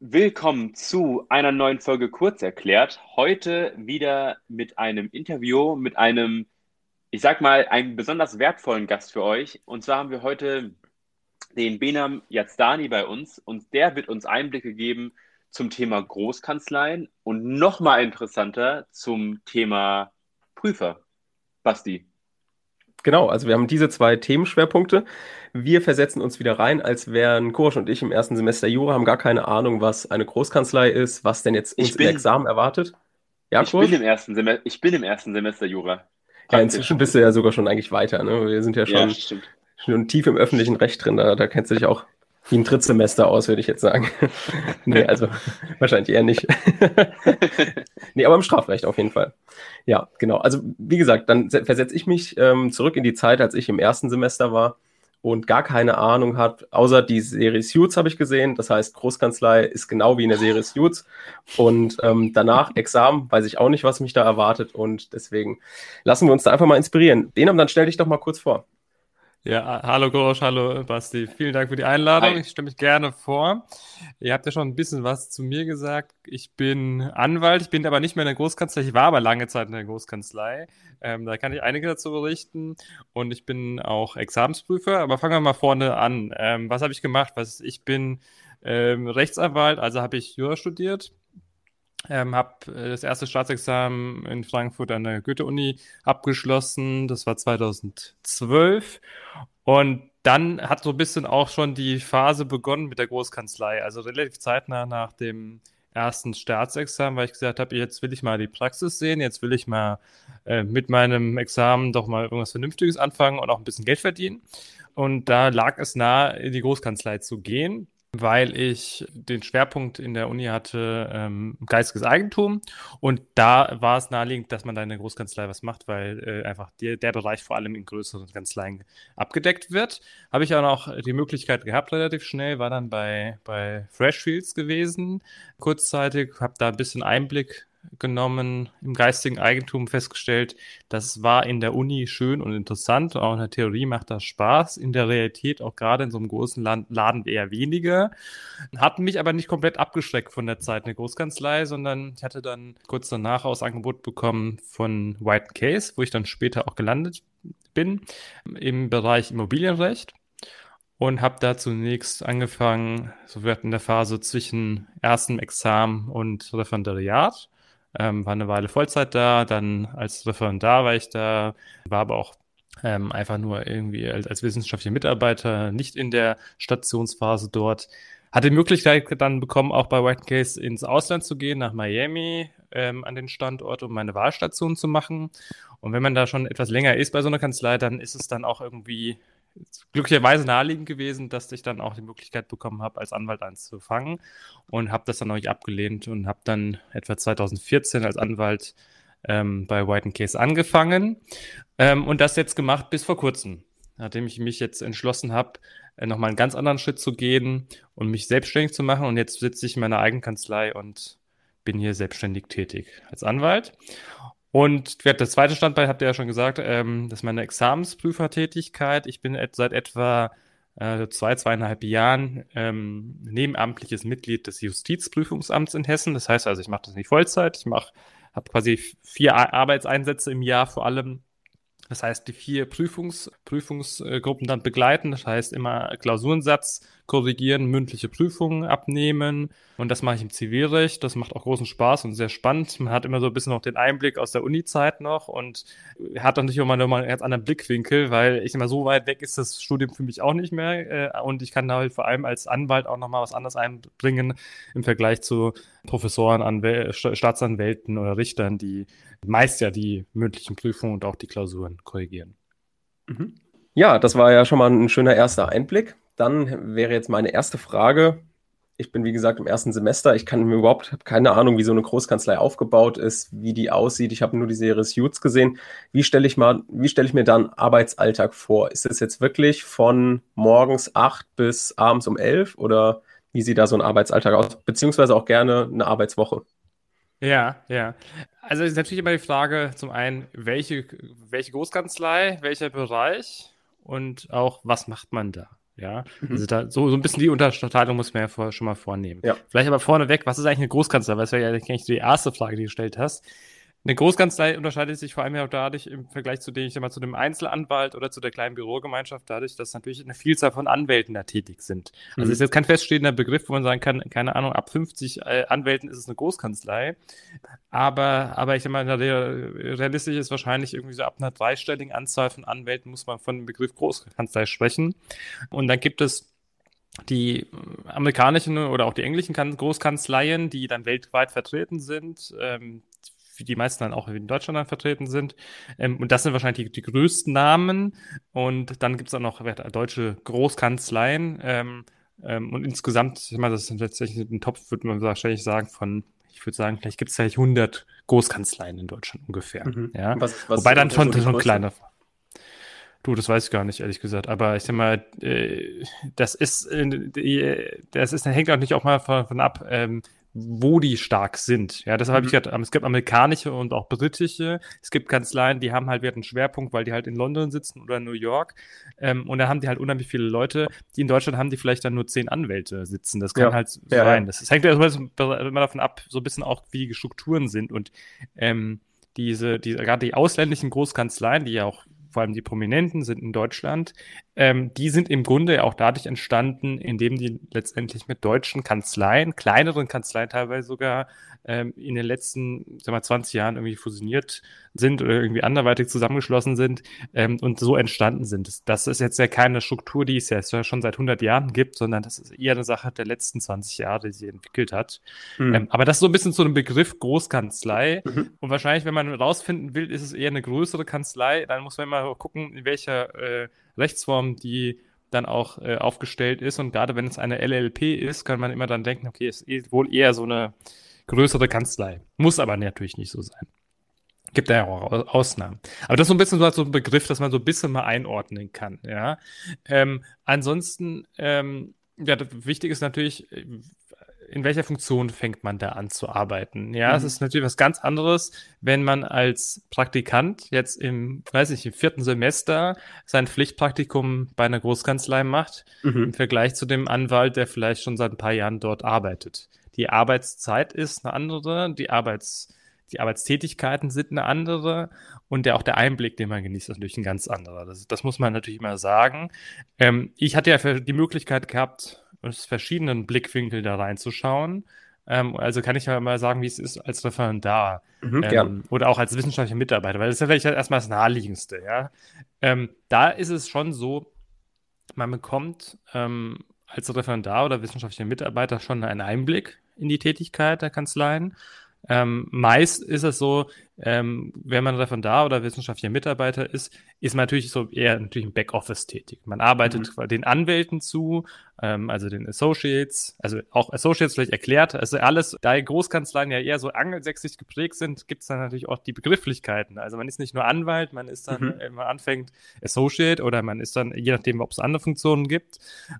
Willkommen zu einer neuen Folge Kurzerklärt. Heute wieder mit einem Interview mit einem, ich sag mal, einem besonders wertvollen Gast für euch. Und zwar haben wir heute den Benam Yazdani bei uns und der wird uns Einblicke geben zum Thema Großkanzleien und nochmal interessanter zum Thema Prüfer. Basti. Genau, also wir haben diese zwei Themenschwerpunkte. Wir versetzen uns wieder rein, als wären Kurs und ich im ersten Semester Jura, haben gar keine Ahnung, was eine Großkanzlei ist, was denn jetzt uns bin, im Examen erwartet. Ja, ich, bin im ersten Semester, ich bin im ersten Semester Jura. Ja, inzwischen bist du ja sogar schon eigentlich weiter. Ne? Wir sind ja schon, ja, schon tief im öffentlichen Recht drin, da, da kennst du dich auch wie ein Drittsemester aus, würde ich jetzt sagen. nee, also wahrscheinlich eher nicht. nee, aber im Strafrecht auf jeden Fall. Ja, genau. Also wie gesagt, dann versetze ich mich ähm, zurück in die Zeit, als ich im ersten Semester war und gar keine Ahnung hat, außer die Serie Suits habe ich gesehen. Das heißt, Großkanzlei ist genau wie in der Serie Suits. Und ähm, danach Examen, weiß ich auch nicht, was mich da erwartet. Und deswegen lassen wir uns da einfach mal inspirieren. Den dann stell dich doch mal kurz vor. Ja, hallo Gorosch, hallo Basti. Vielen Dank für die Einladung. Hi. Ich stelle mich gerne vor. Ihr habt ja schon ein bisschen was zu mir gesagt. Ich bin Anwalt, ich bin aber nicht mehr in der Großkanzlei. Ich war aber lange Zeit in der Großkanzlei. Ähm, da kann ich einige dazu berichten. Und ich bin auch Examensprüfer. Aber fangen wir mal vorne an. Ähm, was habe ich gemacht? Was, ich bin ähm, Rechtsanwalt, also habe ich Jura studiert ähm, habe äh, das erste Staatsexamen in Frankfurt an der Goethe-Uni abgeschlossen. Das war 2012. Und dann hat so ein bisschen auch schon die Phase begonnen mit der Großkanzlei. Also relativ zeitnah nach dem ersten Staatsexamen, weil ich gesagt habe, jetzt will ich mal die Praxis sehen, jetzt will ich mal äh, mit meinem Examen doch mal irgendwas Vernünftiges anfangen und auch ein bisschen Geld verdienen. Und da lag es nahe, in die Großkanzlei zu gehen weil ich den Schwerpunkt in der Uni hatte, ähm, geistiges Eigentum. Und da war es naheliegend, dass man da in der Großkanzlei was macht, weil äh, einfach die, der Bereich vor allem in größeren Kanzleien abgedeckt wird. Habe ich auch noch die Möglichkeit gehabt, relativ schnell, war dann bei, bei Freshfields gewesen, kurzzeitig, habe da ein bisschen Einblick genommen, im geistigen Eigentum festgestellt, das war in der Uni schön und interessant. Auch in der Theorie macht das Spaß. In der Realität, auch gerade in so einem großen Laden, eher weniger. Hat mich aber nicht komplett abgeschreckt von der Zeit in der Großkanzlei, sondern ich hatte dann kurz danach aus Angebot bekommen von White Case, wo ich dann später auch gelandet bin, im Bereich Immobilienrecht und habe da zunächst angefangen, so wird in der Phase zwischen erstem Examen und Referendariat ähm, war eine Weile Vollzeit da, dann als Referendar war ich da, war aber auch ähm, einfach nur irgendwie als, als wissenschaftlicher Mitarbeiter, nicht in der Stationsphase dort. Hatte die Möglichkeit dann bekommen, auch bei White Case ins Ausland zu gehen, nach Miami ähm, an den Standort, um meine Wahlstation zu machen. Und wenn man da schon etwas länger ist bei so einer Kanzlei, dann ist es dann auch irgendwie glücklicherweise naheliegend gewesen, dass ich dann auch die Möglichkeit bekommen habe, als Anwalt anzufangen und habe das dann auch nicht abgelehnt und habe dann etwa 2014 als Anwalt ähm, bei White Case angefangen ähm, und das jetzt gemacht bis vor kurzem, nachdem ich mich jetzt entschlossen habe, äh, nochmal einen ganz anderen Schritt zu gehen und mich selbstständig zu machen. Und jetzt sitze ich in meiner eigenen Kanzlei und bin hier selbstständig tätig als Anwalt und das zweite Standbein habt ihr ja schon gesagt, ähm, das ist meine Examensprüfertätigkeit. Ich bin seit etwa äh, zwei, zweieinhalb Jahren ähm, nebenamtliches Mitglied des Justizprüfungsamts in Hessen. Das heißt also, ich mache das nicht Vollzeit. Ich mache, habe quasi vier Arbeitseinsätze im Jahr vor allem das heißt, die vier Prüfungs Prüfungsgruppen dann begleiten. Das heißt, immer Klausurensatz korrigieren, mündliche Prüfungen abnehmen. Und das mache ich im Zivilrecht. Das macht auch großen Spaß und sehr spannend. Man hat immer so ein bisschen noch den Einblick aus der Uni-Zeit noch und hat dann natürlich mal nochmal einen ganz anderen Blickwinkel, weil ich immer so weit weg ist das Studium für mich auch nicht mehr. Äh, und ich kann da halt vor allem als Anwalt auch nochmal was anderes einbringen im Vergleich zu Professoren, Anwäl Staatsanwälten oder Richtern, die meist ja die mündlichen Prüfungen und auch die Klausuren korrigieren. Mhm. Ja, das war ja schon mal ein schöner erster Einblick. Dann wäre jetzt meine erste Frage. Ich bin, wie gesagt, im ersten Semester. Ich kann mir überhaupt keine Ahnung, wie so eine Großkanzlei aufgebaut ist, wie die aussieht. Ich habe nur die Serie Suits gesehen. Wie stelle ich mal, wie stelle ich mir dann Arbeitsalltag vor? Ist es jetzt wirklich von morgens acht bis abends um elf oder wie sieht da so ein Arbeitsalltag aus? Beziehungsweise auch gerne eine Arbeitswoche? Ja, ja. Also ist natürlich immer die Frage, zum einen, welche, welche Großkanzlei, welcher Bereich und auch, was macht man da? Ja, mhm. also da, so, so ein bisschen die Unterteilung muss man ja vor, schon mal vornehmen. Ja. Vielleicht aber vorneweg, was ist eigentlich eine Großkanzlei? Weil das wäre ja eigentlich die erste Frage, die du gestellt hast. Eine Großkanzlei unterscheidet sich vor allem ja auch dadurch im Vergleich zu dem, ich sag mal, zu dem Einzelanwalt oder zu der kleinen Bürogemeinschaft dadurch, dass natürlich eine Vielzahl von Anwälten da tätig sind. Also mhm. ist jetzt kein feststehender Begriff, wo man sagen kann, keine Ahnung, ab 50 äh, Anwälten ist es eine Großkanzlei. Aber, aber ich sag mal, realistisch ist wahrscheinlich irgendwie so ab einer dreistelligen Anzahl von Anwälten muss man von dem Begriff Großkanzlei sprechen. Und dann gibt es die amerikanischen oder auch die englischen Großkanzleien, die dann weltweit vertreten sind, ähm, die meisten dann auch in Deutschland dann vertreten sind. Ähm, und das sind wahrscheinlich die, die größten Namen. Und dann gibt es auch noch deutsche Großkanzleien. Ähm, ähm, und insgesamt, ich meine, das ist tatsächlich ein Topf, würde man wahrscheinlich sagen, von ich würde sagen, vielleicht gibt es vielleicht 100 Großkanzleien in Deutschland ungefähr. Mhm. Ja? Was, was Wobei dann schon, schon kleiner. Du, das weiß ich gar nicht, ehrlich gesagt. Aber ich sag mal, äh, das ist, das ist, hängt auch nicht auch mal von, von ab, ähm, wo die stark sind. Ja, deshalb mhm. habe ich gesagt, es gibt amerikanische und auch britische. Es gibt Kanzleien, die haben halt einen Schwerpunkt, weil die halt in London sitzen oder in New York. Ähm, und da haben die halt unheimlich viele Leute. Die in Deutschland haben die vielleicht dann nur zehn Anwälte sitzen. Das kann ja. halt so ja, sein. Das, das hängt ja immer davon ab, so ein bisschen auch, wie die Strukturen sind. Und ähm, diese, diese, gerade die ausländischen Großkanzleien, die ja auch vor allem die Prominenten sind in Deutschland, ähm, die sind im Grunde auch dadurch entstanden, indem die letztendlich mit deutschen Kanzleien, kleineren Kanzleien teilweise sogar, ähm, in den letzten sag mal, 20 Jahren irgendwie fusioniert sind oder irgendwie anderweitig zusammengeschlossen sind ähm, und so entstanden sind. Das ist jetzt ja keine Struktur, die es ja schon seit 100 Jahren gibt, sondern das ist eher eine Sache der letzten 20 Jahre, die sie entwickelt hat. Mhm. Ähm, aber das ist so ein bisschen zu einem Begriff Großkanzlei. Mhm. Und wahrscheinlich, wenn man rausfinden will, ist es eher eine größere Kanzlei, dann muss man immer gucken, in welcher äh, Rechtsform die dann auch äh, aufgestellt ist. Und gerade wenn es eine LLP ist, kann man immer dann denken, okay, es ist wohl eher so eine größere Kanzlei. Muss aber natürlich nicht so sein. Gibt da ja auch Ausnahmen. Aber das ist so ein bisschen so ein Begriff, dass man so ein bisschen mal einordnen kann. Ja. Ähm, ansonsten, ähm, ja, wichtig ist natürlich, in welcher Funktion fängt man da an zu arbeiten? Ja, es mhm. ist natürlich was ganz anderes, wenn man als Praktikant jetzt im, weiß ich, im vierten Semester sein Pflichtpraktikum bei einer Großkanzlei macht, mhm. im Vergleich zu dem Anwalt, der vielleicht schon seit ein paar Jahren dort arbeitet. Die Arbeitszeit ist eine andere, die Arbeits, die Arbeitstätigkeiten sind eine andere und der, auch der Einblick, den man genießt, ist natürlich ein ganz anderer. Das, das muss man natürlich immer sagen. Ähm, ich hatte ja die Möglichkeit gehabt, aus verschiedenen Blickwinkeln da reinzuschauen. Ähm, also kann ich ja mal sagen, wie es ist als Referendar mhm, ähm, oder auch als wissenschaftlicher Mitarbeiter, weil das ist ja vielleicht erstmal das Naheliegendste. Ja? Ähm, da ist es schon so, man bekommt ähm, als Referendar oder wissenschaftlicher Mitarbeiter schon einen Einblick in die Tätigkeit der Kanzleien. Ähm, meist ist es so, ähm, wenn man Referendar oder wissenschaftlicher Mitarbeiter ist, ist man natürlich so eher natürlich im Backoffice tätig. Man arbeitet mhm. den Anwälten zu, ähm, also den Associates, also auch Associates vielleicht erklärt, also alles, da Großkanzleien ja eher so angelsächsisch geprägt sind, gibt es dann natürlich auch die Begrifflichkeiten. Also man ist nicht nur Anwalt, man ist dann, mhm. wenn man anfängt, Associate oder man ist dann, je nachdem, ob es andere Funktionen gibt.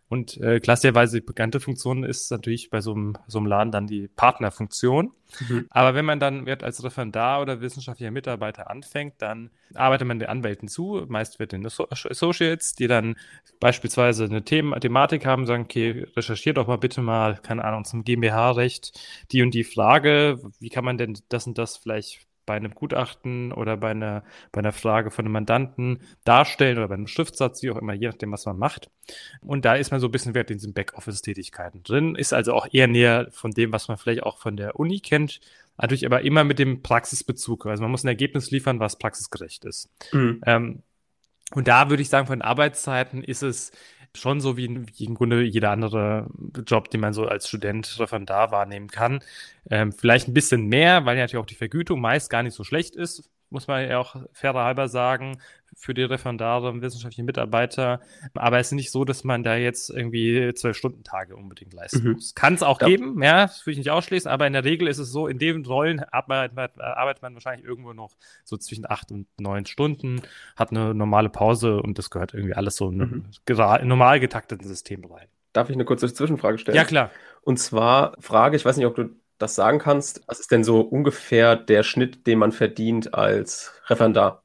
Und äh, klassischerweise die bekannte Funktion ist natürlich bei so einem, so einem Laden dann die Partnerfunktion. Mhm. Aber wenn man dann wird als Referendar oder wissenschaftlicher Mitarbeiter anfängt, dann arbeitet man den Anwälten zu, meist wird den Associates, die dann beispielsweise eine Thema Thematik haben, sagen, okay, recherchiert doch mal bitte mal, keine Ahnung, zum GmbH-Recht die und die Frage, wie kann man denn das und das vielleicht bei einem Gutachten oder bei einer, bei einer Frage von einem Mandanten darstellen oder bei einem Schriftsatz, wie auch immer, je nachdem, was man macht. Und da ist man so ein bisschen wert in diesen Backoffice-Tätigkeiten drin, ist also auch eher näher von dem, was man vielleicht auch von der Uni kennt, natürlich aber immer mit dem Praxisbezug. Also man muss ein Ergebnis liefern, was praxisgerecht ist. Mhm. Ähm, und da würde ich sagen, von den Arbeitszeiten ist es schon so wie, wie im Grunde jeder andere Job, den man so als Student Referendar wahrnehmen kann. Ähm, vielleicht ein bisschen mehr, weil ja natürlich auch die Vergütung meist gar nicht so schlecht ist, muss man ja auch fairer halber sagen für die Referendare und wissenschaftlichen Mitarbeiter. Aber es ist nicht so, dass man da jetzt irgendwie zwölf Stunden Tage unbedingt leisten mhm. muss. Kann es auch ja. geben, ja, das würde ich nicht ausschließen, aber in der Regel ist es so, in den Rollen arbeitet man, arbeitet man wahrscheinlich irgendwo noch so zwischen acht und neun Stunden, hat eine normale Pause und das gehört irgendwie alles so in mhm. einem normal getakteten System rein. Darf ich eine kurze Zwischenfrage stellen? Ja, klar. Und zwar Frage, ich weiß nicht, ob du das sagen kannst, was ist denn so ungefähr der Schnitt, den man verdient als Referendar?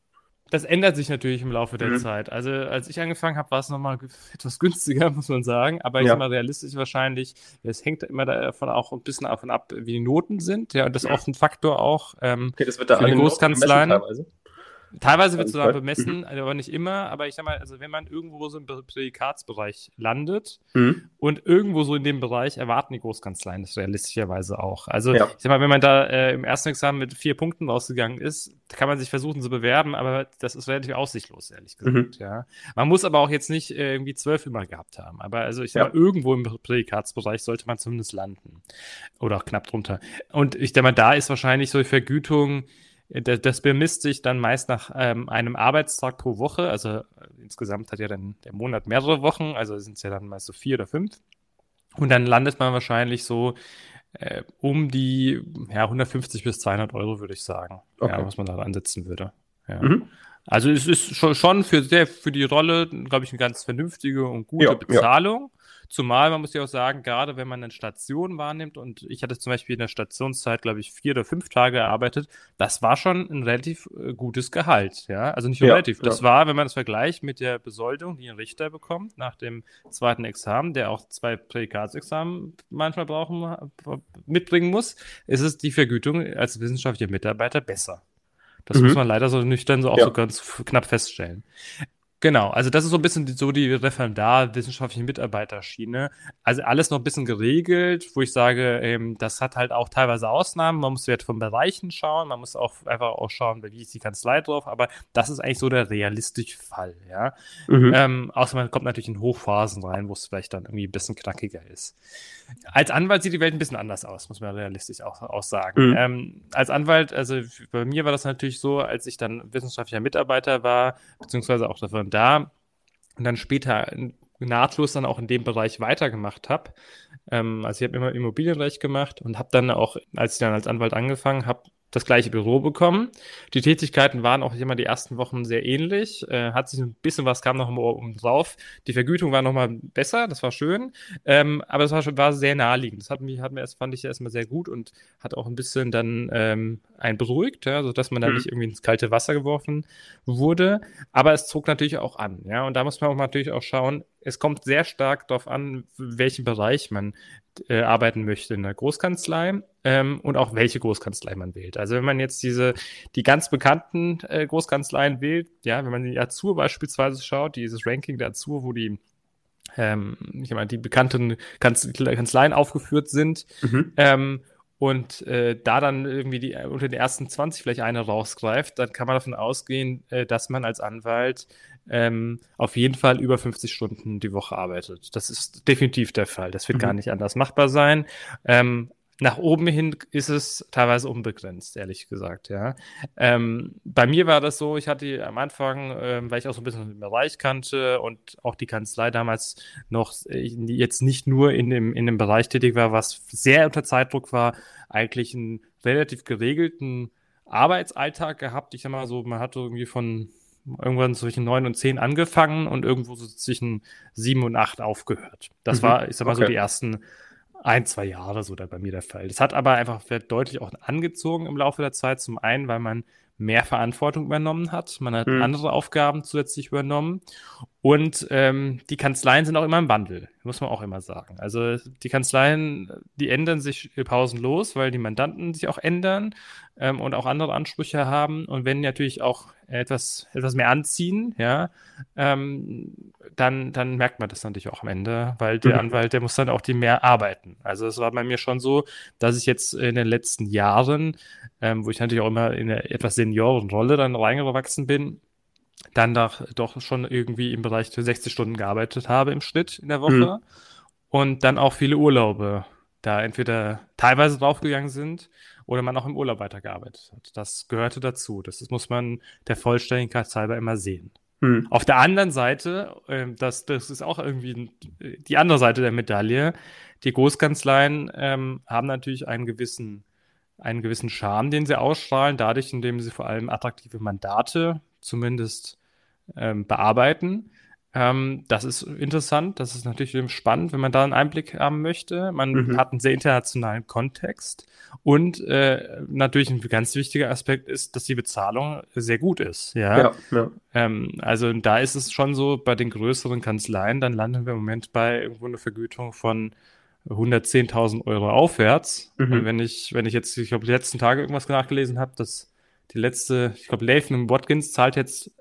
das ändert sich natürlich im Laufe der mhm. Zeit. Also als ich angefangen habe, war es nochmal etwas günstiger, muss man sagen. Aber ich ja. sag mal realistisch wahrscheinlich, es hängt immer davon auch ein bisschen davon ab, wie die Noten sind. Ja, und das ist oft ein Faktor auch ähm, okay, das wird da für die Großkanzleien. Teilweise. Wird es sogar bemessen, aber nicht immer. Aber ich sag mal, also wenn man irgendwo so im Prädikatsbereich landet mhm. und irgendwo so in dem Bereich erwarten die Großkanzleien das realistischerweise auch. Also ja. ich sag mal, wenn man da äh, im ersten Examen mit vier Punkten rausgegangen ist, kann man sich versuchen zu bewerben, aber das ist relativ aussichtlos, ehrlich gesagt. Mhm. Ja. Man muss aber auch jetzt nicht äh, irgendwie zwölf immer gehabt haben. Aber also ich sag ja. mal, irgendwo im Prädikatsbereich sollte man zumindest landen. Oder auch knapp drunter. Und ich denke mal, da ist wahrscheinlich so die Vergütung das bemisst sich dann meist nach ähm, einem Arbeitstag pro Woche. Also äh, insgesamt hat ja dann der Monat mehrere Wochen, also sind es ja dann meist so vier oder fünf. Und dann landet man wahrscheinlich so äh, um die ja, 150 bis 200 Euro, würde ich sagen, okay. ja, was man da ansetzen würde. Ja. Mhm. Also es ist schon für, sehr, für die Rolle, glaube ich, eine ganz vernünftige und gute ja, Bezahlung. Ja. Zumal, man muss ja auch sagen, gerade wenn man eine Station wahrnimmt und ich hatte zum Beispiel in der Stationszeit, glaube ich, vier oder fünf Tage gearbeitet, das war schon ein relativ äh, gutes Gehalt, ja. Also nicht nur ja, relativ. Das ja. war, wenn man das vergleicht mit der Besoldung, die ein Richter bekommt nach dem zweiten Examen, der auch zwei Prädikatsexamen manchmal brauchen, mitbringen muss, ist es die Vergütung als wissenschaftlicher Mitarbeiter besser. Das mhm. muss man leider so nüchtern so auch ja. so ganz knapp feststellen. Genau, also das ist so ein bisschen so die Referendar-wissenschaftliche Mitarbeiterschiene. Also alles noch ein bisschen geregelt, wo ich sage, ähm, das hat halt auch teilweise Ausnahmen. Man muss jetzt von Bereichen schauen, man muss auch einfach auch schauen, wie ist die Kanzlei drauf, aber das ist eigentlich so der realistische Fall, ja. Mhm. Ähm, außer man kommt natürlich in Hochphasen rein, wo es vielleicht dann irgendwie ein bisschen knackiger ist. Als Anwalt sieht die Welt ein bisschen anders aus, muss man realistisch auch, auch sagen. Mhm. Ähm, als Anwalt, also bei mir war das natürlich so, als ich dann wissenschaftlicher Mitarbeiter war, beziehungsweise auch davon da und dann später nahtlos dann auch in dem Bereich weitergemacht habe. Ähm, also ich habe immer Immobilienrecht gemacht und habe dann auch, als ich dann als Anwalt angefangen habe, das gleiche Büro bekommen. Die Tätigkeiten waren auch immer die ersten Wochen sehr ähnlich. Äh, hat sich ein bisschen was kam noch mal oben drauf. Die Vergütung war noch mal besser, das war schön. Ähm, aber es war, schon, war sehr naheliegend. Das hat mich, hat mir erst, fand ich erstmal sehr gut und hat auch ein bisschen dann ähm, einen beruhigt, ja, sodass man da mhm. nicht irgendwie ins kalte Wasser geworfen wurde. Aber es zog natürlich auch an, ja. Und da muss man auch natürlich auch schauen, es kommt sehr stark darauf an, welchen Bereich man äh, arbeiten möchte in der Großkanzlei ähm, und auch welche Großkanzlei man wählt. Also wenn man jetzt diese die ganz bekannten äh, Großkanzleien wählt, ja, wenn man die Azur beispielsweise schaut, dieses Ranking der Azur, wo die ähm, ich meine, die bekannten Kanzleien aufgeführt sind, mhm. ähm, und äh, da dann irgendwie die, unter den ersten 20 vielleicht eine rausgreift, dann kann man davon ausgehen, äh, dass man als Anwalt ähm, auf jeden Fall über 50 Stunden die Woche arbeitet. Das ist definitiv der Fall. Das wird mhm. gar nicht anders machbar sein. Ähm, nach oben hin ist es teilweise unbegrenzt, ehrlich gesagt, ja. Ähm, bei mir war das so, ich hatte am Anfang, ähm, weil ich auch so ein bisschen den Bereich kannte und auch die Kanzlei damals noch äh, jetzt nicht nur in dem, in dem Bereich tätig war, was sehr unter Zeitdruck war, eigentlich einen relativ geregelten Arbeitsalltag gehabt. Ich sag mal so, man hatte irgendwie von irgendwann zwischen neun und zehn angefangen und irgendwo so zwischen sieben und acht aufgehört. Das mhm. war, ich sag mal, okay. so die ersten ein, zwei Jahre so da bei mir der Fall. Das hat aber einfach deutlich auch angezogen im Laufe der Zeit. Zum einen, weil man mehr Verantwortung übernommen hat. Man hat mhm. andere Aufgaben zusätzlich übernommen. Und ähm, die Kanzleien sind auch immer im Wandel, muss man auch immer sagen. Also die Kanzleien, die ändern sich pausenlos, weil die Mandanten sich auch ändern ähm, und auch andere Ansprüche haben. Und wenn natürlich auch etwas, etwas mehr anziehen, ja, ähm, dann, dann merkt man das natürlich auch am Ende, weil der mhm. Anwalt, der muss dann auch die mehr arbeiten. Also es war bei mir schon so, dass ich jetzt in den letzten Jahren, ähm, wo ich natürlich auch immer in eine etwas Seniorenrolle dann reingewachsen bin, dann doch, doch schon irgendwie im Bereich 60 Stunden gearbeitet habe im Schnitt in der Woche mhm. und dann auch viele Urlaube da entweder teilweise draufgegangen sind oder man auch im Urlaub weitergearbeitet hat. Das gehörte dazu. Das muss man der Vollständigkeit halber immer sehen. Mhm. Auf der anderen Seite, äh, das, das ist auch irgendwie die andere Seite der Medaille, die Großkanzleien ähm, haben natürlich einen gewissen, einen gewissen Charme, den sie ausstrahlen, dadurch, indem sie vor allem attraktive Mandate zumindest ähm, bearbeiten. Ähm, das ist interessant, das ist natürlich spannend, wenn man da einen Einblick haben möchte. Man mhm. hat einen sehr internationalen Kontext und äh, natürlich ein ganz wichtiger Aspekt ist, dass die Bezahlung sehr gut ist. Ja, ja, ja. Ähm, also da ist es schon so, bei den größeren Kanzleien, dann landen wir im Moment bei irgendwo einer Vergütung von 110.000 Euro aufwärts. Mhm. Und wenn ich, wenn ich jetzt, ich glaube, die letzten Tage irgendwas nachgelesen habe, dass die letzte, ich glaube, Lathan Watkins zahlt jetzt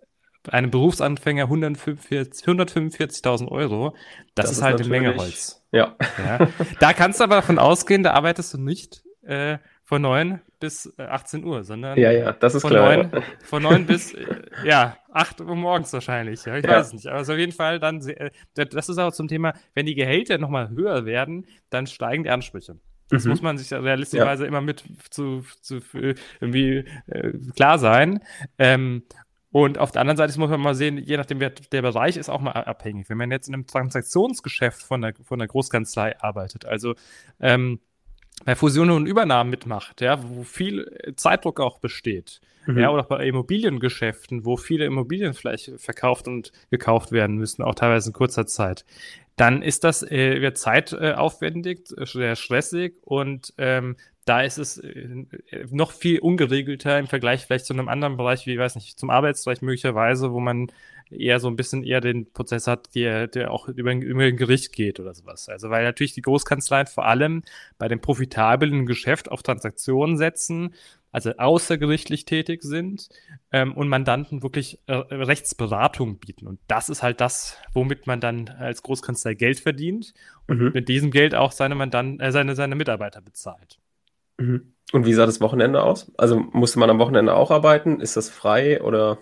einem Berufsanfänger 145.000 145 Euro. Das, das ist, ist halt eine Menge Holz. Ja. ja. Da kannst du aber davon ausgehen, da arbeitest du nicht äh, von 9 bis 18 äh, Uhr, sondern ja, ja, das ist von, klar. 9, von 9 bis äh, ja, 8 Uhr morgens wahrscheinlich. Ja, ich ja. weiß es nicht. Aber also auf jeden Fall dann, äh, das ist auch zum Thema, wenn die Gehälter nochmal höher werden, dann steigen die Ansprüche. Das mhm. muss man sich realistischerweise ja. immer mit zu, zu irgendwie äh, klar sein. Ähm, und auf der anderen Seite muss man mal sehen, je nachdem, wer der Bereich ist auch mal abhängig. Wenn man jetzt in einem Transaktionsgeschäft von der, von der Großkanzlei arbeitet, also ähm, bei Fusionen und Übernahmen mitmacht, ja, wo viel Zeitdruck auch besteht, mhm. ja, oder auch bei Immobiliengeschäften, wo viele Immobilien vielleicht verkauft und gekauft werden müssen, auch teilweise in kurzer Zeit, dann ist das äh, wird zeitaufwendig, äh, sehr stressig und ähm, da ist es äh, noch viel ungeregelter im Vergleich vielleicht zu einem anderen Bereich, wie, weiß nicht, zum Arbeitsbereich möglicherweise, wo man eher so ein bisschen eher den Prozess hat, der, der auch über, über ein Gericht geht oder sowas. Also weil natürlich die Großkanzleien vor allem bei dem profitablen Geschäft auf Transaktionen setzen, also außergerichtlich tätig sind ähm, und Mandanten wirklich äh, Rechtsberatung bieten. Und das ist halt das, womit man dann als Großkanzlei Geld verdient und mhm. mit diesem Geld auch seine Mandanten, äh, seine, seine Mitarbeiter bezahlt. Mhm. Und wie sah das Wochenende aus? Also musste man am Wochenende auch arbeiten? Ist das frei oder?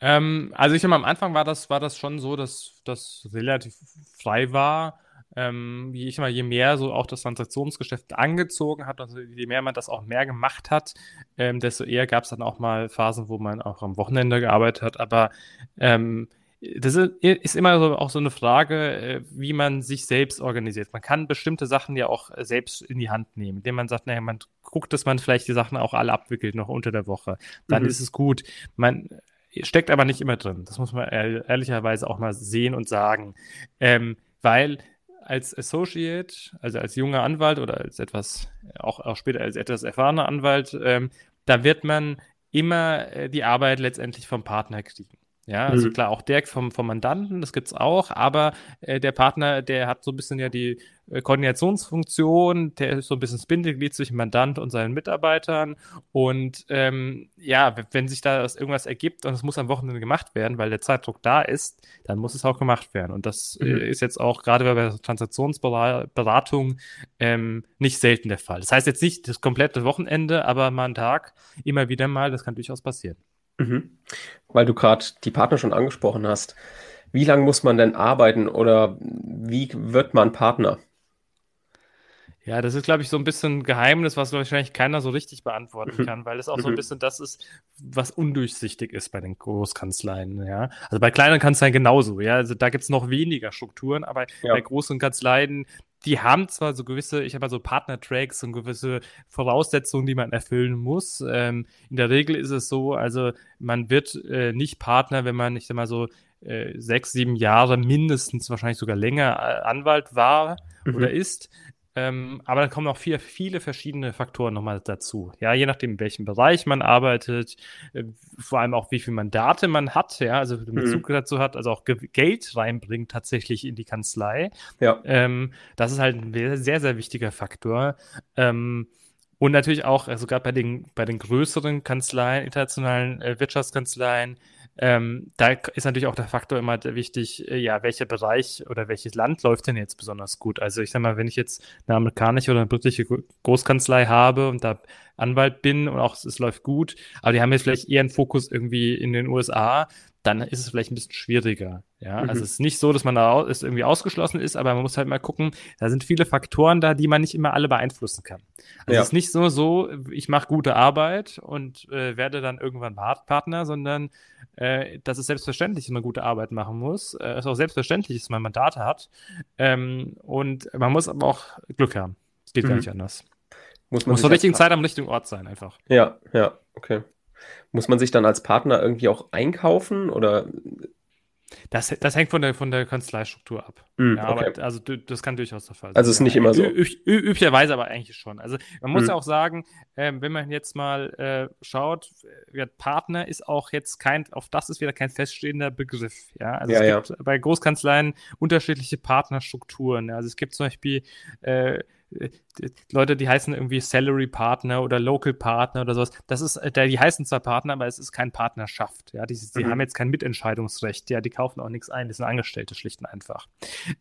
Ähm, also ich mal, am Anfang war das, war das schon so, dass das relativ frei war. Ähm, je, ich mal, je mehr so auch das Transaktionsgeschäft angezogen hat, also je mehr man das auch mehr gemacht hat, ähm, desto eher gab es dann auch mal Phasen, wo man auch am Wochenende gearbeitet hat. Aber ähm, das ist immer so, auch so eine Frage, äh, wie man sich selbst organisiert. Man kann bestimmte Sachen ja auch selbst in die Hand nehmen, indem man sagt, naja, man guckt, dass man vielleicht die Sachen auch alle abwickelt, noch unter der Woche. Dann mhm. ist es gut. Man steckt aber nicht immer drin. Das muss man ehrlicherweise auch mal sehen und sagen. Ähm, weil als Associate, also als junger Anwalt oder als etwas, auch, auch später als etwas erfahrener Anwalt, ähm, da wird man immer äh, die Arbeit letztendlich vom Partner kriegen. Ja, also mhm. klar, auch der vom, vom Mandanten, das gibt's auch, aber äh, der Partner, der hat so ein bisschen ja die äh, Koordinationsfunktion, der ist so ein bisschen das Bindeglied zwischen Mandant und seinen Mitarbeitern. Und ähm, ja, wenn sich da irgendwas ergibt und es muss am Wochenende gemacht werden, weil der Zeitdruck da ist, dann muss es auch gemacht werden. Und das äh, mhm. äh, ist jetzt auch gerade bei der Transaktionsberatung ähm, nicht selten der Fall. Das heißt jetzt nicht das komplette Wochenende, aber mal einen Tag, immer wieder mal, das kann durchaus passieren. Mhm. Weil du gerade die Partner schon angesprochen hast. Wie lange muss man denn arbeiten oder wie wird man Partner? Ja, das ist, glaube ich, so ein bisschen ein Geheimnis, was wahrscheinlich keiner so richtig beantworten mhm. kann, weil es auch so ein mhm. bisschen das ist, was undurchsichtig ist bei den Großkanzleien, ja. Also bei kleinen Kanzleien genauso, ja. Also da gibt es noch weniger Strukturen, aber ja. bei großen Kanzleien, die haben zwar so gewisse, ich habe mal so Partner-Tracks und gewisse Voraussetzungen, die man erfüllen muss. Ähm, in der Regel ist es so, also man wird äh, nicht Partner, wenn man, ich sag mal so, äh, sechs, sieben Jahre mindestens, wahrscheinlich sogar länger äh, Anwalt war mhm. oder ist. Ähm, aber da kommen auch viel, viele verschiedene Faktoren nochmal dazu. Ja, je nachdem, in welchem Bereich man arbeitet, äh, vor allem auch, wie viele Mandate man hat, ja, also den Bezug mhm. dazu hat, also auch Ge Geld reinbringt tatsächlich in die Kanzlei. Ja. Ähm, das ist halt ein sehr, sehr wichtiger Faktor. Ähm, und natürlich auch, also gerade bei den, bei den größeren Kanzleien, internationalen äh, Wirtschaftskanzleien, ähm, da ist natürlich auch der Faktor immer wichtig, äh, ja, welcher Bereich oder welches Land läuft denn jetzt besonders gut? Also ich sag mal, wenn ich jetzt eine amerikanische oder eine britische Großkanzlei habe und da Anwalt bin und auch es läuft gut, aber die haben jetzt vielleicht eher einen Fokus irgendwie in den USA, dann ist es vielleicht ein bisschen schwieriger. Ja, mhm. also es ist nicht so, dass man da ist irgendwie ausgeschlossen ist, aber man muss halt mal gucken, da sind viele Faktoren da, die man nicht immer alle beeinflussen kann. Also ja. es ist nicht nur so, ich mache gute Arbeit und äh, werde dann irgendwann Partner, sondern äh, das ist selbstverständlich, dass man gute Arbeit machen muss. Äh, es ist auch selbstverständlich, dass man Mandate hat. Ähm, und man muss aber auch Glück haben. Es geht mhm. gar nicht anders. Muss man muss zur richtigen Zeit am richtigen Ort sein, einfach. Ja, ja, okay. Muss man sich dann als Partner irgendwie auch einkaufen oder Das, das hängt von der, von der Kanzleistruktur ab. Mm, ja, okay. aber, also das kann durchaus der Fall sein. Also ist nicht immer so. üblicherweise aber eigentlich schon. Also man muss mm. ja auch sagen, äh, wenn man jetzt mal äh, schaut, ja, Partner ist auch jetzt kein, auf das ist wieder kein feststehender Begriff. Ja, also ja, es gibt bei Großkanzleien unterschiedliche Partnerstrukturen. Also es gibt zum Beispiel äh, Leute, die heißen irgendwie Salary Partner oder Local Partner oder sowas. Das ist, äh, die heißen zwar Partner, aber es ist keine Partnerschaft. Ja, die, die mhm. haben jetzt kein Mitentscheidungsrecht. Ja, die kaufen auch nichts ein. Die sind Angestellte schlicht und einfach.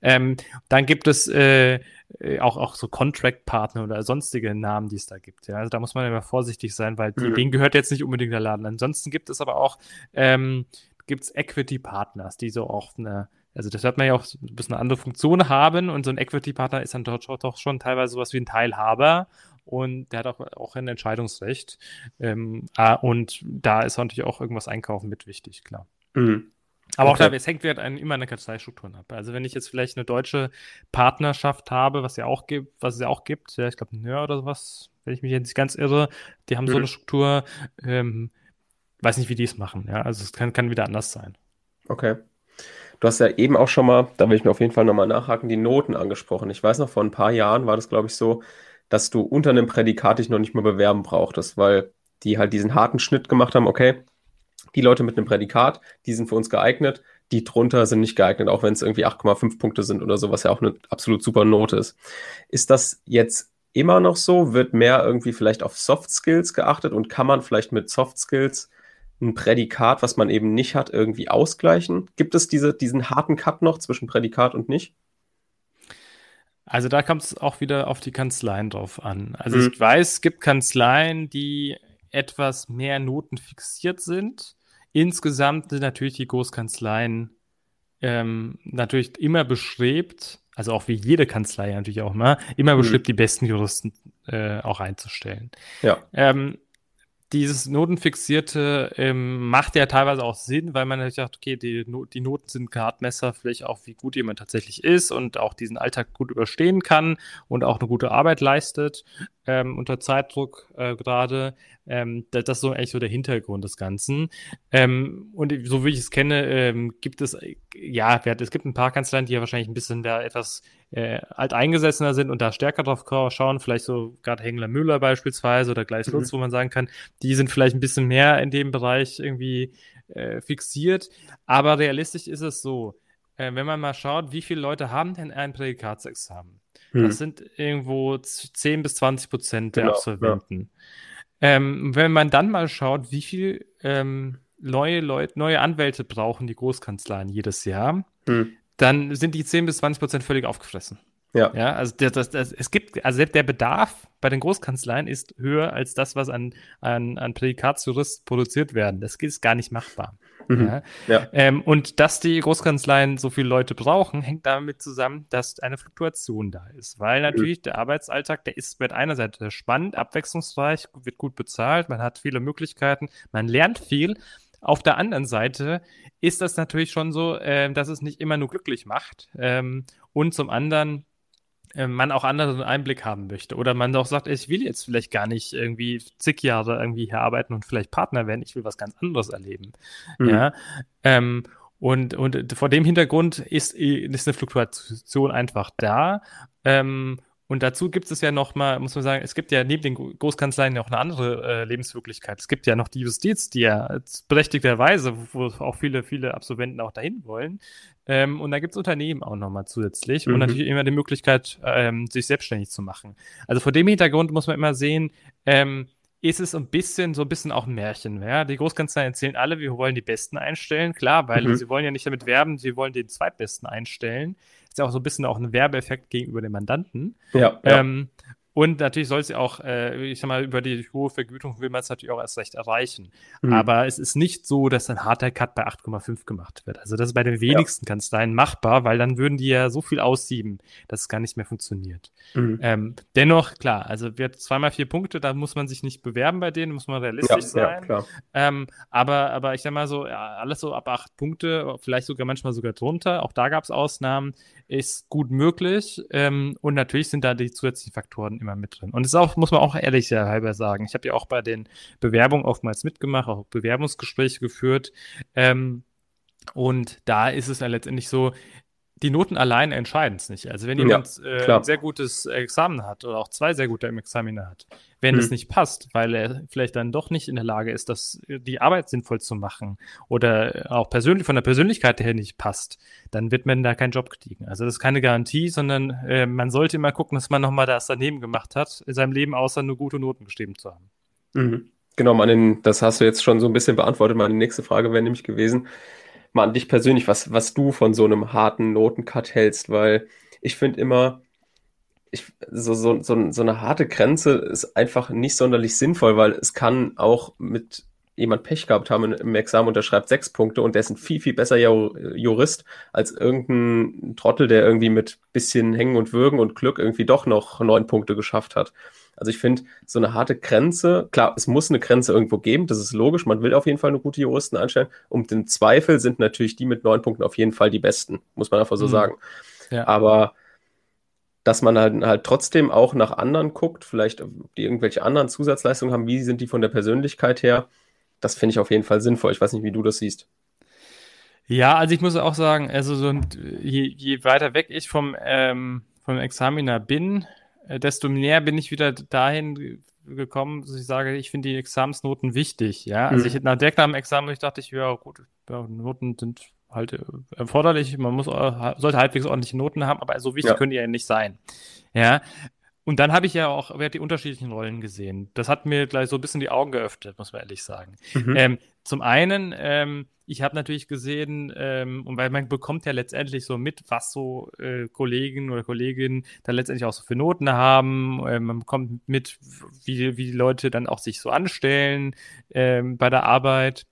Ähm, dann gibt es äh, äh, auch, auch so Contract Partner oder sonstige Namen, die es da gibt. Ja, also da muss man immer vorsichtig sein, weil mhm. denen gehört jetzt nicht unbedingt der Laden. Ansonsten gibt es aber auch ähm, gibt's Equity Partners, die so auch eine also das wird man ja auch ein bisschen eine andere Funktion haben und so ein Equity-Partner ist dann doch, doch schon teilweise sowas wie ein Teilhaber und der hat auch, auch ein Entscheidungsrecht. Ähm, ah, und da ist natürlich auch irgendwas einkaufen mit wichtig, klar. Mhm. Aber okay. auch da, es hängt halt immer an der Kanzleistrukturen ab. Also wenn ich jetzt vielleicht eine deutsche Partnerschaft habe, was ja auch gibt, was es ja auch gibt, ja, ich glaube, Nör oder sowas, wenn ich mich jetzt nicht ganz irre, die haben mhm. so eine Struktur, ähm, weiß nicht, wie die es machen, ja. Also es kann, kann wieder anders sein. Okay. Du hast ja eben auch schon mal, da will ich mir auf jeden Fall nochmal nachhaken, die Noten angesprochen. Ich weiß noch, vor ein paar Jahren war das, glaube ich, so, dass du unter einem Prädikat dich noch nicht mal bewerben brauchtest, weil die halt diesen harten Schnitt gemacht haben, okay, die Leute mit einem Prädikat, die sind für uns geeignet, die drunter sind nicht geeignet, auch wenn es irgendwie 8,5 Punkte sind oder so, was ja auch eine absolut super Note ist. Ist das jetzt immer noch so? Wird mehr irgendwie vielleicht auf Soft Skills geachtet und kann man vielleicht mit Soft Skills ein Prädikat, was man eben nicht hat, irgendwie ausgleichen? Gibt es diese, diesen harten Cut noch zwischen Prädikat und nicht? Also da kommt es auch wieder auf die Kanzleien drauf an. Also mhm. ich weiß, es gibt Kanzleien, die etwas mehr Noten fixiert sind. Insgesamt sind natürlich die Großkanzleien ähm, natürlich immer bestrebt, also auch wie jede Kanzlei natürlich auch mal, immer mhm. bestrebt, die besten Juristen äh, auch einzustellen. Ja. Ähm, dieses Notenfixierte ähm, macht ja teilweise auch Sinn, weil man sagt, okay, die, die Noten sind Gradmesser vielleicht auch, wie gut jemand tatsächlich ist und auch diesen Alltag gut überstehen kann und auch eine gute Arbeit leistet ähm, unter Zeitdruck äh, gerade. Ähm, das, das, ist so eigentlich so der Hintergrund des Ganzen. Ähm, und so wie ich es kenne, ähm, gibt es, ja, es gibt ein paar Kanzleien, die ja wahrscheinlich ein bisschen da etwas äh, alteingesessener sind und da stärker drauf schauen, vielleicht so gerade Hengler Müller beispielsweise oder Gleis Lutz, mhm. wo man sagen kann, die sind vielleicht ein bisschen mehr in dem Bereich irgendwie äh, fixiert. Aber realistisch ist es so, äh, wenn man mal schaut, wie viele Leute haben denn ein Prädikatsexamen? Mhm. Das sind irgendwo 10 bis 20 Prozent der genau, Absolventen. Ja. Ähm, wenn man dann mal schaut, wie viel ähm, neue Leute, neue Anwälte brauchen die Großkanzleien jedes Jahr, mhm dann sind die 10 bis 20 Prozent völlig aufgefressen. Ja. Ja, also das, das, das, es gibt, also der Bedarf bei den Großkanzleien ist höher als das, was an, an, an Prädikatsjurist produziert werden. Das ist gar nicht machbar. Mhm. Ja. ja. Ähm, und dass die Großkanzleien so viele Leute brauchen, hängt damit zusammen, dass eine Fluktuation da ist. Weil natürlich mhm. der Arbeitsalltag, der ist mit einer Seite spannend, abwechslungsreich, wird gut bezahlt, man hat viele Möglichkeiten, man lernt viel, auf der anderen Seite ist das natürlich schon so, äh, dass es nicht immer nur glücklich macht. Ähm, und zum anderen äh, man auch anderen Einblick haben möchte. Oder man auch sagt, ich will jetzt vielleicht gar nicht irgendwie zig Jahre irgendwie hier arbeiten und vielleicht Partner werden, ich will was ganz anderes erleben. Mhm. Ja. Ähm, und, und vor dem Hintergrund ist, ist eine Fluktuation einfach da. Ähm, und dazu gibt es ja noch mal, muss man sagen, es gibt ja neben den Großkanzleien noch eine andere äh, Lebenswirklichkeit. Es gibt ja noch die Justiz, die ja berechtigterweise, wo auch viele, viele Absolventen auch dahin wollen. Ähm, und da gibt es Unternehmen auch noch mal zusätzlich mhm. und natürlich immer die Möglichkeit, ähm, sich selbstständig zu machen. Also vor dem Hintergrund muss man immer sehen, ähm, ist es ein bisschen, so ein bisschen auch ein Märchen. Ja? Die Großkanzleien erzählen alle, wir wollen die Besten einstellen. Klar, weil mhm. sie wollen ja nicht damit werben, sie wollen den Zweitbesten einstellen ist ja auch so ein bisschen auch ein Werbeeffekt gegenüber dem Mandanten. Ja. Ähm, und natürlich soll sie auch, äh, ich sag mal, über die hohe Vergütung will man es natürlich auch erst recht erreichen. Mhm. Aber es ist nicht so, dass ein harter Cut bei 8,5 gemacht wird. Also das ist bei den wenigsten ja. Kanzleien machbar, weil dann würden die ja so viel aussieben, dass es gar nicht mehr funktioniert. Mhm. Ähm, dennoch, klar, also wird zweimal vier Punkte, da muss man sich nicht bewerben bei denen, muss man realistisch ja, sein. Ja, ähm, aber, aber ich sag mal so, ja, alles so ab acht Punkte, vielleicht sogar manchmal sogar drunter, auch da gab es Ausnahmen, ist gut möglich. Ähm, und natürlich sind da die zusätzlichen Faktoren immer immer mit drin. Und es ist auch, muss man auch ehrlich halber sagen, ich habe ja auch bei den Bewerbungen oftmals mitgemacht, auch Bewerbungsgespräche geführt. Ähm, Und da ist es ja letztendlich so, die Noten allein entscheiden es nicht. Also wenn jemand ja, äh, ein sehr gutes Examen hat oder auch zwei sehr gute Examine hat, wenn mhm. es nicht passt, weil er vielleicht dann doch nicht in der Lage ist, das, die Arbeit sinnvoll zu machen oder auch persönlich von der Persönlichkeit her nicht passt, dann wird man da keinen Job kriegen. Also das ist keine Garantie, sondern äh, man sollte immer gucken, dass man nochmal das daneben gemacht hat in seinem Leben, außer nur gute Noten geschrieben zu haben. Mhm. Genau, man, das hast du jetzt schon so ein bisschen beantwortet. Meine nächste Frage wäre nämlich gewesen, mal an dich persönlich, was, was du von so einem harten Notencut hältst, weil ich finde immer, ich, so, so, so, so eine harte Grenze ist einfach nicht sonderlich sinnvoll, weil es kann auch mit jemand Pech gehabt haben im Examen und der schreibt sechs Punkte und der ist ein viel, viel besser Jurist als irgendein Trottel, der irgendwie mit bisschen Hängen und Würgen und Glück irgendwie doch noch neun Punkte geschafft hat. Also ich finde, so eine harte Grenze, klar, es muss eine Grenze irgendwo geben, das ist logisch, man will auf jeden Fall eine gute Juristen einstellen. Und im Zweifel sind natürlich die mit neun Punkten auf jeden Fall die besten, muss man einfach so mhm. sagen. Ja. Aber dass man halt, halt trotzdem auch nach anderen guckt, vielleicht die irgendwelche anderen Zusatzleistungen haben, wie sind die von der Persönlichkeit her, das finde ich auf jeden Fall sinnvoll. Ich weiß nicht, wie du das siehst. Ja, also ich muss auch sagen, also so, je, je weiter weg ich vom, ähm, vom Examiner bin, desto näher bin ich wieder dahin gekommen, dass ich sage, ich finde die Examensnoten wichtig. Ja, also mhm. ich nach der Examen, ich dachte, ich ja gut, ja, Noten sind halt äh, erforderlich. Man muss äh, sollte halbwegs ordentliche Noten haben, aber so wichtig ja. können die ja nicht sein. Ja. Und dann habe ich ja auch die unterschiedlichen Rollen gesehen. Das hat mir gleich so ein bisschen die Augen geöffnet, muss man ehrlich sagen. Mhm. Ähm, zum einen ähm, ich habe natürlich gesehen, ähm, und weil man bekommt ja letztendlich so mit, was so äh, Kollegen oder Kolleginnen dann letztendlich auch so für Noten haben. Ähm, man bekommt mit, wie, wie die Leute dann auch sich so anstellen ähm, bei der Arbeit.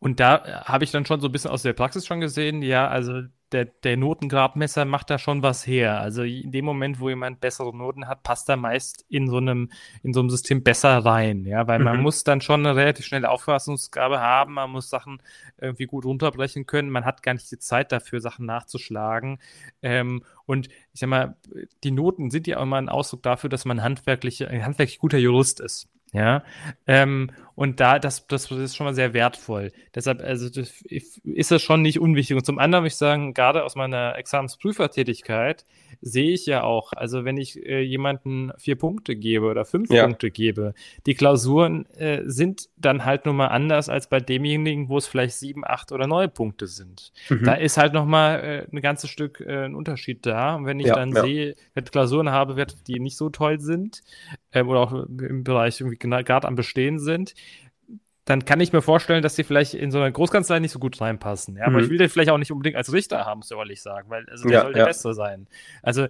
Und da habe ich dann schon so ein bisschen aus der Praxis schon gesehen, ja, also der, der Notengradmesser macht da schon was her. Also in dem Moment, wo jemand bessere Noten hat, passt er meist in so einem, in so einem System besser rein. Ja, weil mhm. man muss dann schon eine relativ schnelle Auffassungsgabe haben, man muss Sachen irgendwie gut runterbrechen können, man hat gar nicht die Zeit dafür, Sachen nachzuschlagen. Ähm, und ich sag mal, die Noten sind ja auch immer ein Ausdruck dafür, dass man handwerklich, ein handwerklich guter Jurist ist. Ja, ähm, und da, das, das ist schon mal sehr wertvoll. Deshalb, also, das, ist das schon nicht unwichtig. Und zum anderen muss ich sagen, gerade aus meiner Examensprüfertätigkeit sehe ich ja auch, also wenn ich äh, jemanden vier Punkte gebe oder fünf ja. Punkte gebe, die Klausuren äh, sind dann halt nun mal anders als bei demjenigen, wo es vielleicht sieben, acht oder neun Punkte sind. Mhm. Da ist halt noch mal äh, ein ganzes Stück äh, ein Unterschied da. Und wenn ich ja, dann ja. sehe, wenn ich Klausuren habe, die nicht so toll sind äh, oder auch im Bereich irgendwie gerade am Bestehen sind, dann kann ich mir vorstellen, dass die vielleicht in so einer Großkanzlei nicht so gut reinpassen. Ja, aber mhm. ich will den vielleicht auch nicht unbedingt als Richter haben, soll ich sagen, weil also der ja, soll der ja. Beste sein. Also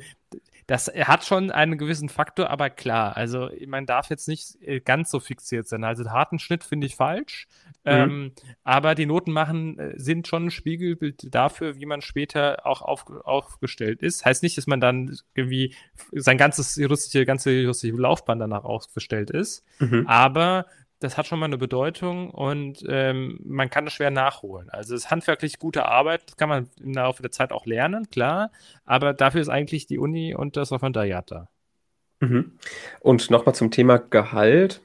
das hat schon einen gewissen Faktor, aber klar, also man darf jetzt nicht äh, ganz so fixiert sein. Also harten Schnitt finde ich falsch, mhm. ähm, aber die Noten machen äh, sind schon ein Spiegelbild dafür, wie man später auch auf, aufgestellt ist. Heißt nicht, dass man dann irgendwie sein ganzes juristische, ganze juristische Laufbahn danach aufgestellt ist, mhm. aber das hat schon mal eine Bedeutung und ähm, man kann es schwer nachholen. Also es ist handwerklich gute Arbeit, das kann man im Laufe der Zeit auch lernen, klar, aber dafür ist eigentlich die Uni und das Referendariat da. Mhm. Und nochmal zum Thema Gehalt.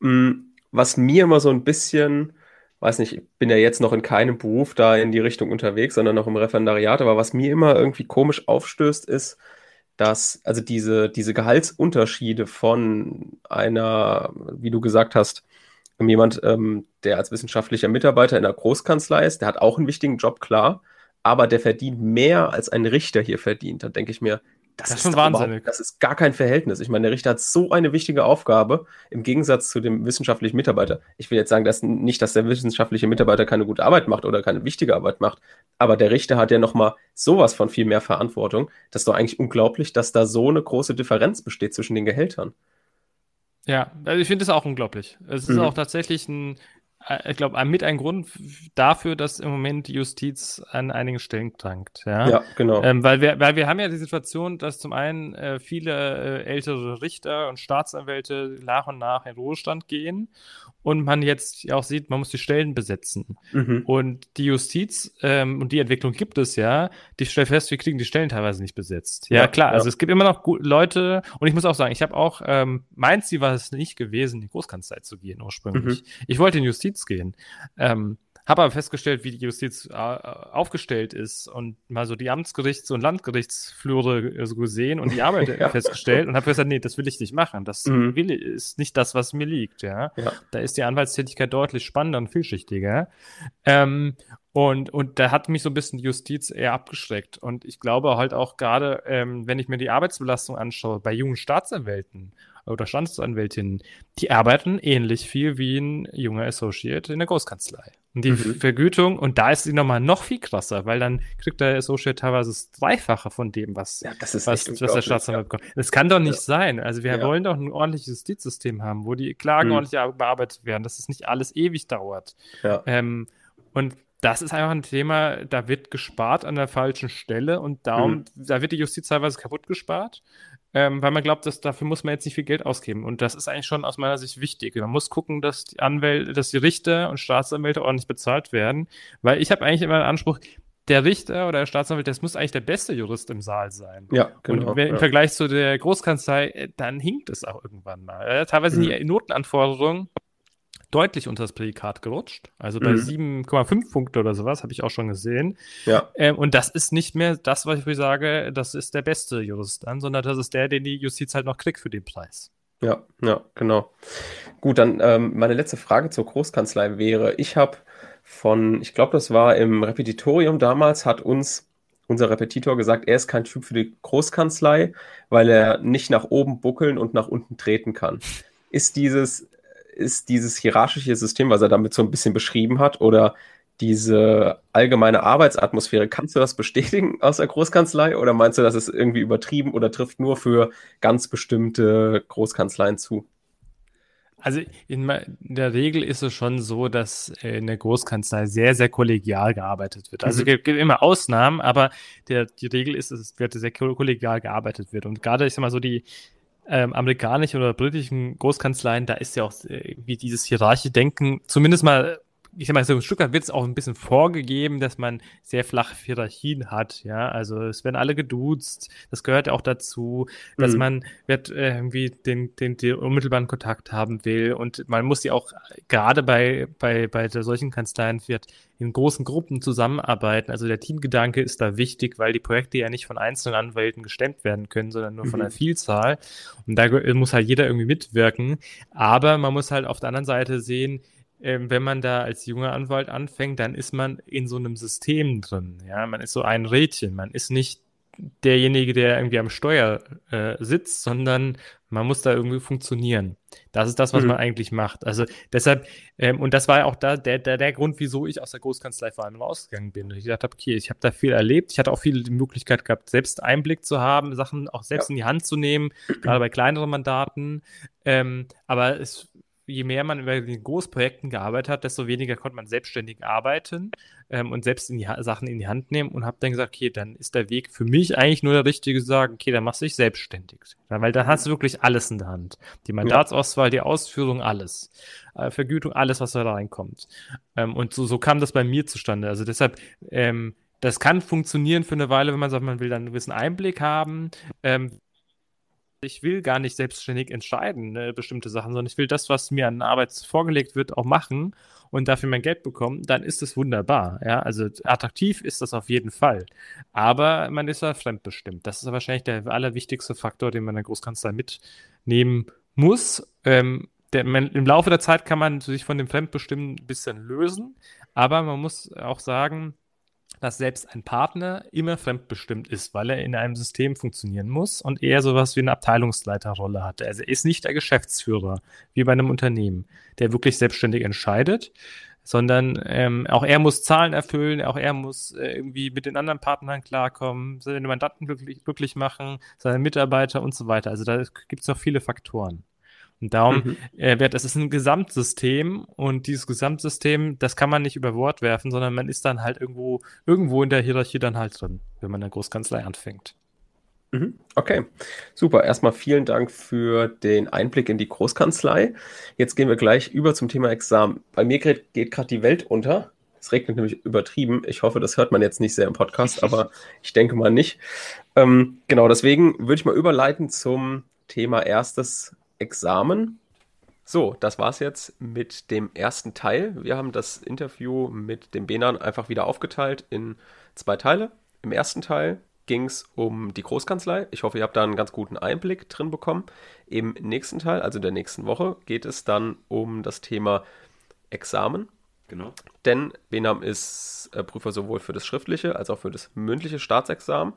Hm, was mir immer so ein bisschen, weiß nicht, ich bin ja jetzt noch in keinem Beruf da in die Richtung unterwegs, sondern noch im Referendariat, aber was mir immer irgendwie komisch aufstößt, ist, dass also diese, diese Gehaltsunterschiede von einer, wie du gesagt hast, jemand, ähm, der als wissenschaftlicher Mitarbeiter in einer Großkanzlei ist, der hat auch einen wichtigen Job, klar, aber der verdient mehr als ein Richter hier verdient. Da denke ich mir, das, das ist schon wahnsinnig. Das ist gar kein Verhältnis. Ich meine, der Richter hat so eine wichtige Aufgabe im Gegensatz zu dem wissenschaftlichen Mitarbeiter. Ich will jetzt sagen, dass nicht, dass der wissenschaftliche Mitarbeiter keine gute Arbeit macht oder keine wichtige Arbeit macht, aber der Richter hat ja noch mal sowas von viel mehr Verantwortung. Das ist doch eigentlich unglaublich, dass da so eine große Differenz besteht zwischen den Gehältern. Ja, also ich finde es auch unglaublich. Es ist mhm. auch tatsächlich ein, ich glaube, mit ein Grund dafür, dass im Moment die Justiz an einigen Stellen krankt. Ja, ja genau. Ähm, weil, wir, weil wir haben ja die Situation, dass zum einen äh, viele äh, ältere Richter und Staatsanwälte nach und nach in Ruhestand gehen und man jetzt auch sieht, man muss die Stellen besetzen. Mhm. Und die Justiz, ähm, und die Entwicklung gibt es ja, die stellt fest, wir kriegen die Stellen teilweise nicht besetzt. Ja, ja klar, ja. also es gibt immer noch Leute, und ich muss auch sagen, ich habe auch, ähm, mein Ziel war es nicht gewesen, in die Großkanzlei zu gehen ursprünglich. Mhm. Ich wollte in Justiz gehen. Ähm, habe aber festgestellt, wie die Justiz äh, aufgestellt ist und mal so die Amtsgerichts- und Landgerichtsflure so gesehen und die Arbeit ja. festgestellt und habe gesagt, nee, das will ich nicht machen. Das mhm. will, ist nicht das, was mir liegt. Ja? ja? Da ist die Anwaltstätigkeit deutlich spannender und vielschichtiger. Ähm, und, und da hat mich so ein bisschen die Justiz eher abgeschreckt. Und ich glaube halt auch gerade, ähm, wenn ich mir die Arbeitsbelastung anschaue, bei jungen Staatsanwälten oder Staatsanwältinnen, die arbeiten ähnlich viel wie ein junger Associate in der Großkanzlei. Und die mhm. Vergütung, und da ist sie nochmal noch viel krasser, weil dann kriegt der Associate teilweise das Dreifache von dem, was, ja, was, was der Staatsanwalt bekommt. Das kann doch nicht ja. sein. Also wir wollen doch ein ordentliches Justizsystem haben, wo die Klagen mhm. ordentlich bearbeitet werden, dass es nicht alles ewig dauert. Ähm, und das ist einfach ein Thema, da wird gespart an der falschen Stelle und darum, mhm. da wird die Justiz teilweise kaputt gespart ähm, weil man glaubt, dass dafür muss man jetzt nicht viel Geld ausgeben. Und das ist eigentlich schon aus meiner Sicht wichtig. Man muss gucken, dass die Anwälte, dass die Richter und Staatsanwälte ordentlich bezahlt werden, weil ich habe eigentlich immer den Anspruch, der Richter oder der Staatsanwalt, das muss eigentlich der beste Jurist im Saal sein. Ja, genau. Und wenn, ja. im Vergleich zu der Großkanzlei, äh, dann hinkt es auch irgendwann mal. Teilweise mhm. die Notenanforderungen deutlich unter das Prädikat gerutscht. Also bei mhm. 7,5 Punkte oder sowas habe ich auch schon gesehen. Ja. Ähm, und das ist nicht mehr das, was ich sage, das ist der beste Jurist dann, sondern das ist der, den die Justiz halt noch kriegt für den Preis. Ja, ja, genau. Gut, dann ähm, meine letzte Frage zur Großkanzlei wäre, ich habe von, ich glaube, das war im Repetitorium damals, hat uns unser Repetitor gesagt, er ist kein Typ für die Großkanzlei, weil er nicht nach oben buckeln und nach unten treten kann. Ist dieses ist dieses hierarchische System, was er damit so ein bisschen beschrieben hat, oder diese allgemeine Arbeitsatmosphäre, kannst du das bestätigen aus der Großkanzlei oder meinst du, das ist irgendwie übertrieben oder trifft nur für ganz bestimmte Großkanzleien zu? Also in, der Regel ist es schon so, dass in der Großkanzlei sehr, sehr kollegial gearbeitet wird. Also mhm. es gibt immer Ausnahmen, aber der, die Regel ist, es wird sehr kollegial gearbeitet wird. Und gerade, ich sag mal so, die, ähm, amerikanischen oder britischen Großkanzleien, da ist ja auch äh, wie dieses hierarchische Denken zumindest mal ich sag mal, so ein Stück weit wird es auch ein bisschen vorgegeben, dass man sehr flache Hierarchien hat, ja. Also es werden alle geduzt, das gehört auch dazu, dass mhm. man wird äh, irgendwie den, den, den unmittelbaren Kontakt haben will. Und man muss ja auch gerade bei, bei, bei solchen Kanzleien wird in großen Gruppen zusammenarbeiten. Also der Teamgedanke ist da wichtig, weil die Projekte ja nicht von einzelnen Anwälten gestemmt werden können, sondern nur von einer mhm. Vielzahl. Und da muss halt jeder irgendwie mitwirken. Aber man muss halt auf der anderen Seite sehen, ähm, wenn man da als junger Anwalt anfängt, dann ist man in so einem System drin. Ja, man ist so ein Rädchen. Man ist nicht derjenige, der irgendwie am Steuer äh, sitzt, sondern man muss da irgendwie funktionieren. Das ist das, was mhm. man eigentlich macht. Also deshalb, ähm, und das war ja auch da der, der, der Grund, wieso ich aus der Großkanzlei vor allem rausgegangen bin. Ich dachte, okay, ich habe da viel erlebt. Ich hatte auch viel die Möglichkeit gehabt, selbst Einblick zu haben, Sachen auch selbst ja. in die Hand zu nehmen, gerade bei kleineren Mandaten. Ähm, aber es je mehr man über den Großprojekten gearbeitet hat, desto weniger konnte man selbstständig arbeiten ähm, und selbst in die Sachen in die Hand nehmen und habe dann gesagt, okay, dann ist der Weg für mich eigentlich nur der richtige, sagen, okay, dann machst du dich selbstständig. Weil dann hast du wirklich alles in der Hand. Die Mandatsauswahl, die Ausführung, alles. Äh, Vergütung, alles, was da reinkommt. Ähm, und so, so kam das bei mir zustande. Also deshalb, ähm, das kann funktionieren für eine Weile, wenn man sagt, man will dann einen gewissen Einblick haben. Ähm, ich will gar nicht selbstständig entscheiden, ne, bestimmte Sachen, sondern ich will das, was mir an Arbeit vorgelegt wird, auch machen und dafür mein Geld bekommen, dann ist es wunderbar. Ja, also attraktiv ist das auf jeden Fall. Aber man ist ja fremdbestimmt. Das ist wahrscheinlich der allerwichtigste Faktor, den man in der Großkanzlei mitnehmen muss. Ähm, der, man, Im Laufe der Zeit kann man sich von dem Fremdbestimmen ein bisschen lösen, aber man muss auch sagen, dass selbst ein Partner immer fremdbestimmt ist, weil er in einem System funktionieren muss und eher sowas wie eine Abteilungsleiterrolle hat. Also er ist nicht der Geschäftsführer, wie bei einem Unternehmen, der wirklich selbstständig entscheidet, sondern ähm, auch er muss Zahlen erfüllen, auch er muss äh, irgendwie mit den anderen Partnern klarkommen, seine Mandanten glücklich, glücklich machen, seine Mitarbeiter und so weiter. Also da gibt es noch viele Faktoren. Und darum mhm. äh, wird es ist ein Gesamtsystem und dieses Gesamtsystem, das kann man nicht über Wort werfen, sondern man ist dann halt irgendwo irgendwo in der Hierarchie dann halt drin, wenn man in der Großkanzlei anfängt. Mhm. Okay, super. Erstmal vielen Dank für den Einblick in die Großkanzlei. Jetzt gehen wir gleich über zum Thema Examen. Bei mir geht, geht gerade die Welt unter. Es regnet nämlich übertrieben. Ich hoffe, das hört man jetzt nicht sehr im Podcast, aber ich denke mal nicht. Ähm, genau, deswegen würde ich mal überleiten zum Thema erstes Examen. So, das war's jetzt mit dem ersten Teil. Wir haben das Interview mit dem Benan einfach wieder aufgeteilt in zwei Teile. Im ersten Teil ging es um die Großkanzlei. Ich hoffe, ihr habt da einen ganz guten Einblick drin bekommen. Im nächsten Teil, also der nächsten Woche, geht es dann um das Thema Examen. Genau. Denn Benam ist äh, Prüfer sowohl für das schriftliche als auch für das mündliche Staatsexamen.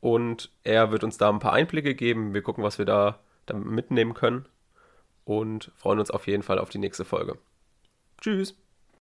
Und er wird uns da ein paar Einblicke geben. Wir gucken, was wir da, da mitnehmen können. Und freuen uns auf jeden Fall auf die nächste Folge. Tschüss.